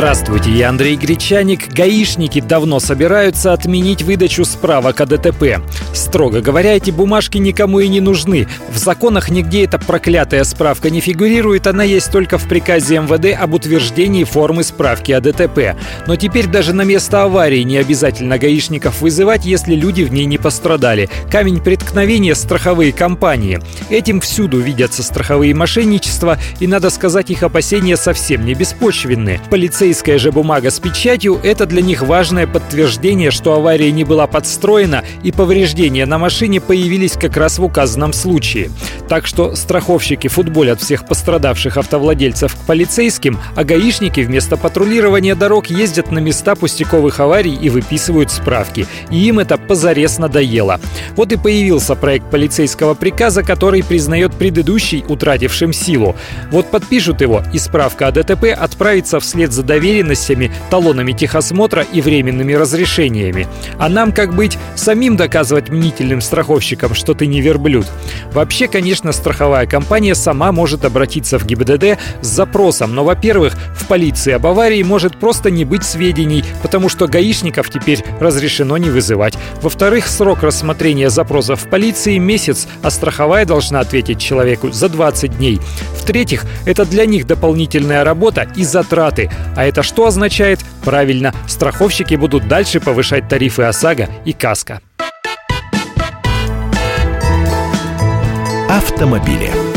Здравствуйте, я Андрей Гречаник. Гаишники давно собираются отменить выдачу справок о ДТП. Строго говоря, эти бумажки никому и не нужны. В законах нигде эта проклятая справка не фигурирует, она есть только в приказе МВД об утверждении формы справки о ДТП. Но теперь даже на место аварии не обязательно гаишников вызывать, если люди в ней не пострадали. Камень преткновения – страховые компании. Этим всюду видятся страховые мошенничества, и, надо сказать, их опасения совсем не беспочвенны. Полицейские Полицейская же бумага с печатью – это для них важное подтверждение, что авария не была подстроена и повреждения на машине появились как раз в указанном случае. Так что страховщики футболят всех пострадавших автовладельцев к полицейским, а гаишники вместо патрулирования дорог ездят на места пустяковых аварий и выписывают справки. И им это позарез надоело. Вот и появился проект полицейского приказа, который признает предыдущий утратившим силу. Вот подпишут его, и справка о ДТП отправится вслед за доверенностями, талонами техосмотра и временными разрешениями. А нам как быть? Самим доказывать мнительным страховщикам, что ты не верблюд. Вообще, конечно, страховая компания сама может обратиться в ГИБДД с запросом, но, во-первых, в полиции об аварии может просто не быть сведений, потому что гаишников теперь разрешено не вызывать. Во-вторых, срок рассмотрения запросов в полиции месяц, а страховая должна ответить человеку за 20 дней. В-третьих, это для них дополнительная работа и затраты, а это что означает? Правильно, страховщики будут дальше повышать тарифы ОСАГО и КАСКО. Автомобили.